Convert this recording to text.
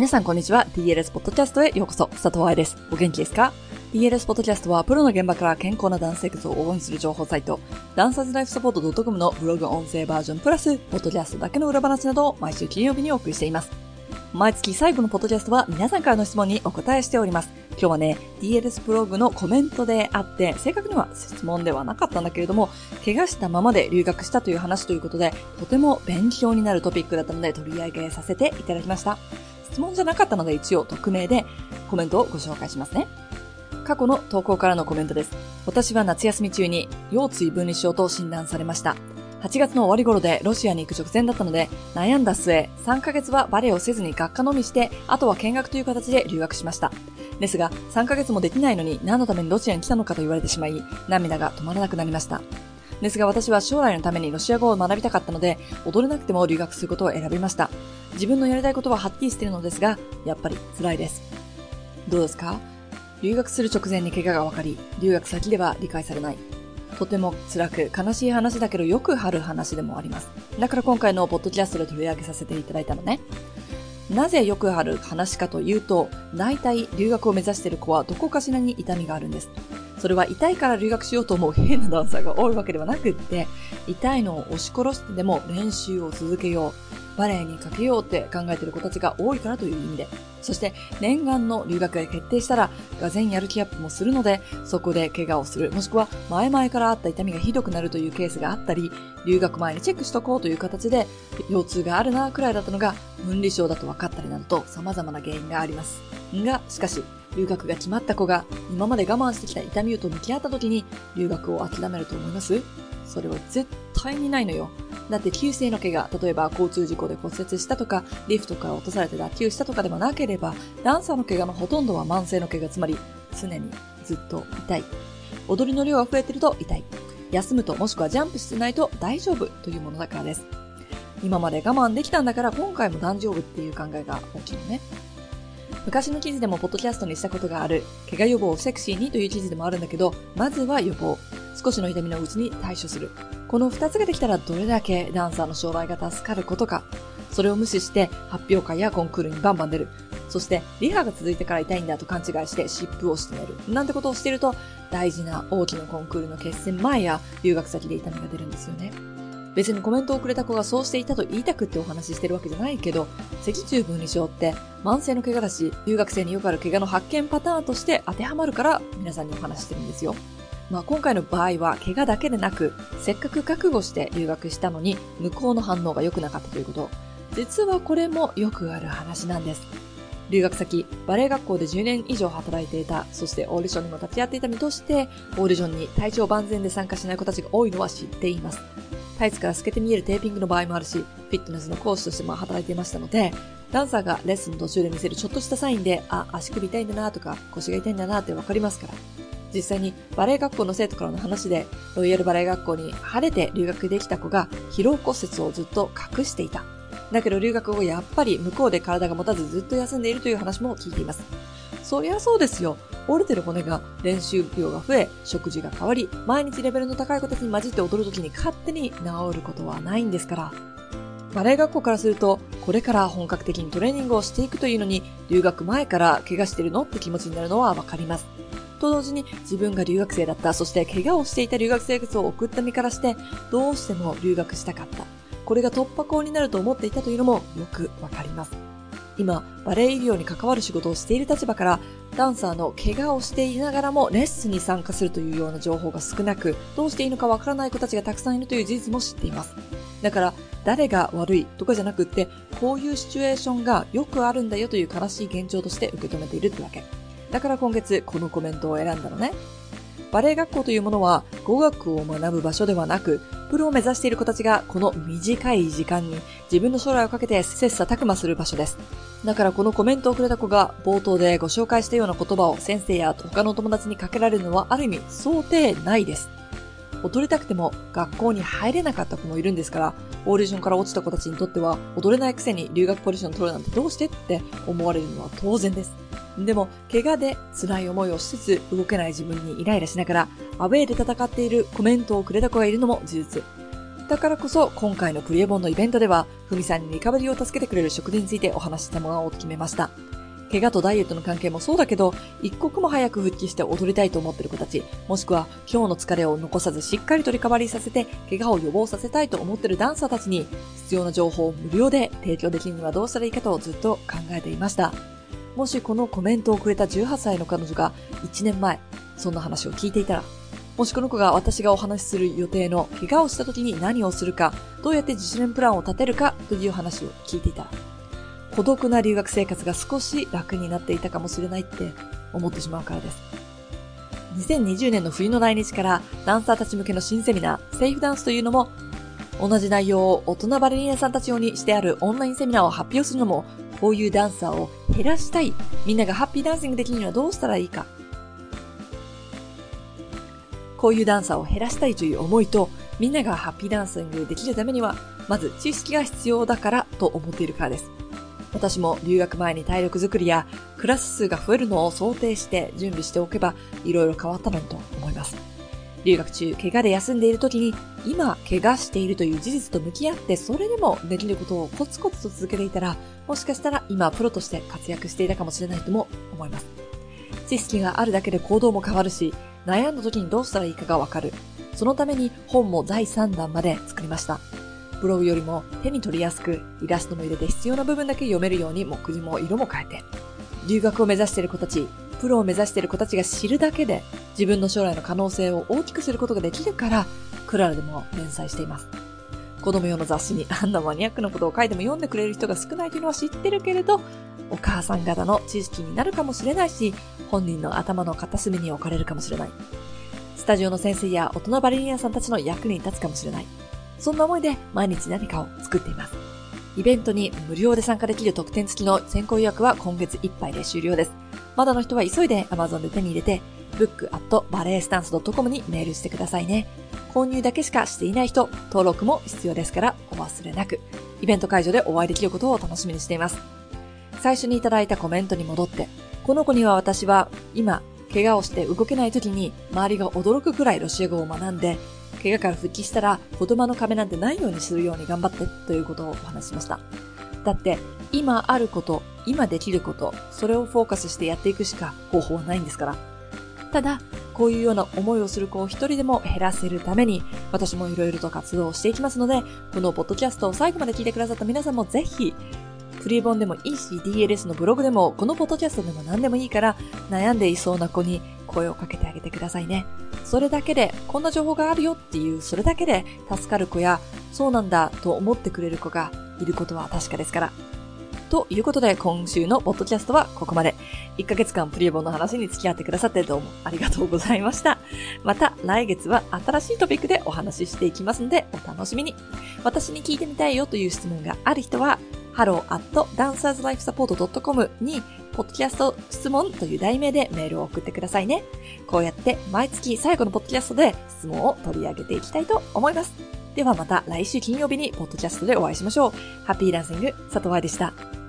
皆さんこんにちは。DLS ポッドキャストへようこそ。佐藤愛です。お元気ですか？DLS ポッドキャストはプロの現場から健康なダンス生活を応援する情報サイト、ダンサーズライフサポート .com のブログ音声バージョンプラス、ポッドキャストだけの裏話などを毎週金曜日にお送りしています。毎月最後のポッドキャストは皆さんからの質問にお答えしております。今日はね、DLS ブログのコメントであって、正確には質問ではなかったんだけれども、怪我したままで留学したという話ということで、とても勉強になるトピックだったので取り上げさせていただきました。質問じゃなかったので一応匿名でコメントをご紹介しますね。過去の投稿からのコメントです。私は夏休み中に腰椎分離症と診断されました。8月の終わり頃でロシアに行く直前だったので、悩んだ末、3ヶ月はバレエをせずに学科のみして、あとは見学という形で留学しました。ですが、3ヶ月もできないのに何のためにロシアに来たのかと言われてしまい、涙が止まらなくなりました。ですが私は将来のためにロシア語を学びたかったので、踊れなくても留学することを選びました。自分のやりたいことははっきりしてるのですが、やっぱり辛いです。どうですか？留学する直前に怪我が分かり、留学先では理解されない。とても辛く悲しい話だけどよくある話でもあります。だから今回のポッドキャストで取り上げさせていただいたのね。なぜよくある話かというと、大体留学を目指している子はどこかしらに痛みがあるんです。それは痛いから留学しようと思う変なダンサーが多いわけではなくって、痛いのを押し殺してでも練習を続けよう。バレエにかけようって考えてる子たちが多いからという意味で。そして念願の留学が決定したら、がぜやる気アップもするので、そこで怪我をする、もしくは前々からあった痛みがひどくなるというケースがあったり、留学前にチェックしとこうという形で、腰痛があるなくらいだったのが、分離症だと分かったりなどと様々な原因があります。が、しかし、留学が決まった子が今まで我慢してきた痛みと向き合った時に留学を諦めると思います？それは絶対にないのよ。だって急性の怪我、例えば交通事故で骨折したとか、リフトから落とされて脱臼したとかでもなければ、ダンサーの怪我のほとんどは慢性の怪我、つまり常にずっと痛い。踊りの量が増えてると痛い。休むともしくはジャンプしてないと大丈夫というものだからです。今まで我慢できたんだから今回も大丈夫っていう考えが大きいのね。昔の記事でもポッドキャストにしたことがある、怪我予防をセクシーにという記事でもあるんだけど、まずは予防。少しの痛みのうちに対処する。この二つができたらどれだけダンサーの将来が助かることか。それを無視して発表会やコンクールにバンバン出る。そしてリハが続いてから痛いんだと勘違いして湿布をして寝る。なんてことをしていると大事な大きなコンクールの決戦前や留学先で痛みが出るんですよね。別にコメントをくれた子がそうしていたと言いたくってお話ししてるわけじゃないけど、脊柱分離症って慢性の怪我だし、留学生によくある怪我の発見パターンとして当てはまるから皆さんにお話ししてるんですよ。まあ今回の場合は怪我だけでなく、せっかく覚悟して留学したのに向こうの反応が良くなかったということ。実はこれもよくある話なんです。留学先、バレエ学校で10年以上働いていた、そしてオーディションにも立ち会っていた身として、オーディションに体調万全で参加しない子たちが多いのは知っています。タイツから透けて見えるテーピングの場合もあるし、フィットネスの講師としても働いていましたので、ダンサーがレッスンの途中で見せるちょっとしたサインで、あ、足首痛いんだなとか、腰が痛いんだなってわかりますから。実際にバレエ学校の生徒からの話で、ロイヤルバレエ学校に晴れて留学できた子が疲労骨折をずっと隠していた。だけど留学後やっぱり向こうで体が持たずずっと休んでいるという話も聞いています。そりゃそうですよ。折れてる骨が練習量が増え、食事が変わり、毎日レベルの高い子たちに混じって踊るときに勝手に治ることはないんですから。バレエ学校からすると、これから本格的にトレーニングをしていくというのに、留学前から怪我してるの？って気持ちになるのはわかります。と同時に自分が留学生だった、そして怪我をしていた留学生活を送った身からして、どうしても留学したかった。これが突破口になると思っていたというのもよくわかります。今、バレエ医療に関わる仕事をしている立場から、ダンサーの怪我をしていながらもレッスンに参加するというような情報が少なく、どうしていいのかわからない子たちがたくさんいるという事実も知っています。だから、誰が悪いとかじゃなくって、こういうシチュエーションがよくあるんだよという悲しい現状として受け止めているってわけ。だから今月このコメントを選んだのね。バレエ学校というものは語学を学ぶ場所ではなく、プロを目指している子たちがこの短い時間に自分の将来をかけて切磋琢磨する場所です。だからこのコメントをくれた子が冒頭でご紹介したような言葉を先生や他の友達にかけられるのはある意味想定内です。踊りたくても学校に入れなかった子もいるんですから、オーディションから落ちた子たちにとっては踊れないくせに留学ポジション取るなんてどうしてって思われるのは当然です。でも、怪我で辛い思いをしつつ動けない自分にイライラしながら、アウェイで戦っているコメントをくれた子がいるのも事実。だからこそ今回のプリエボンのイベントでは、ふみさんにリカバリーを助けてくれる食事についてお話ししてもらおうと決めました。怪我とダイエットの関係もそうだけど、一刻も早く復帰して踊りたいと思ってる子たち、もしくは今日の疲れを残さずしっかりとリカバリーさせて、怪我を予防させたいと思ってるダンサーたちに、必要な情報を無料で提供できるにはどうしたらいいかとずっと考えていました。もしこのコメントをくれた18歳の彼女が1年前、そんな話を聞いていたら、もしこの子が私がお話しする予定の怪我をした時に何をするか、どうやって自主練プランを立てるかという話を聞いていたら、孤独な留学生活が少し楽になっていたかもしれないって思ってしまうからです。2020年の冬の来日からダンサーたち向けの新セミナー、セーフダンスというのも、同じ内容を大人バレリーナさんたち用にしてあるオンラインセミナーを発表するのも、こういうダンサーを減らしたい、みんながハッピーダンシングできるにはどうしたらいいか。こういうダンサーを減らしたいという思いと、みんながハッピーダンシングできるためには、まず知識が必要だからと思っているからです。私も留学前に体力づくりやクラス数が増えるのを想定して準備しておけば色々変わったのにと思います。留学中、怪我で休んでいる時に今怪我しているという事実と向き合ってそれでもできることをコツコツと続けていたらもしかしたら今プロとして活躍していたかもしれないとも思います。知識があるだけで行動も変わるし悩んだ時にどうしたらいいかがわかる。そのために本も第3弾まで作りました。ブログよりも手に取りやすく、イラストも入れて必要な部分だけ読めるように目次も色も変えて。留学を目指している子たち、プロを目指している子たちが知るだけで、自分の将来の可能性を大きくすることができるから、クララでも連載しています。子供用の雑誌にあんなマニアックなことを書いても読んでくれる人が少ないというのは知ってるけれど、お母さん方の知識になるかもしれないし、本人の頭の片隅に置かれるかもしれない。スタジオの先生や大人バレリーナさんたちの役に立つかもしれない。そんな思いで毎日何かを作っています。イベントに無料で参加できる特典付きの先行予約は今月いっぱいで終了です。まだの人は急いで Amazon で手に入れて、book.balletstance.com にメールしてくださいね。購入だけしかしていない人、登録も必要ですからお忘れなく。イベント会場でお会いできることを楽しみにしています。最初にいただいたコメントに戻って、この子には私は今、怪我をして動けない時に周りが驚くくらいロシア語を学んで、怪我から復帰したら言葉の壁なんてないようにするように頑張ってということをお話しました。だって、今あること、今できること、それをフォーカスしてやっていくしか方法はないんですから。ただ、こういうような思いをする子を一人でも減らせるために、私もいろいろと活動をしていきますので、このポッドキャストを最後まで聞いてくださった皆さんもぜひ、フリー本でもいいし、DLS のブログでも、このポッドキャストでも何でもいいから、悩んでいそうな子に声をかけてあげてくださいね。それだけで、こんな情報があるよっていう、それだけで助かる子や、そうなんだと思ってくれる子がいることは確かですから。ということで、今週のポッドキャストはここまで。1ヶ月間プリエボンの話に付き合ってくださってどうもありがとうございました。また来月は新しいトピックでお話ししていきますので、お楽しみに。私に聞いてみたいよという質問がある人は、hello.dancerslifesupport.com に、ポッドキャスト質問という題名でメールを送ってくださいね。こうやって毎月最後のポッドキャストで質問を取り上げていきたいと思います。ではまた来週金曜日にポッドキャストでお会いしましょう。ハッピーダンシング、佐藤愛でした。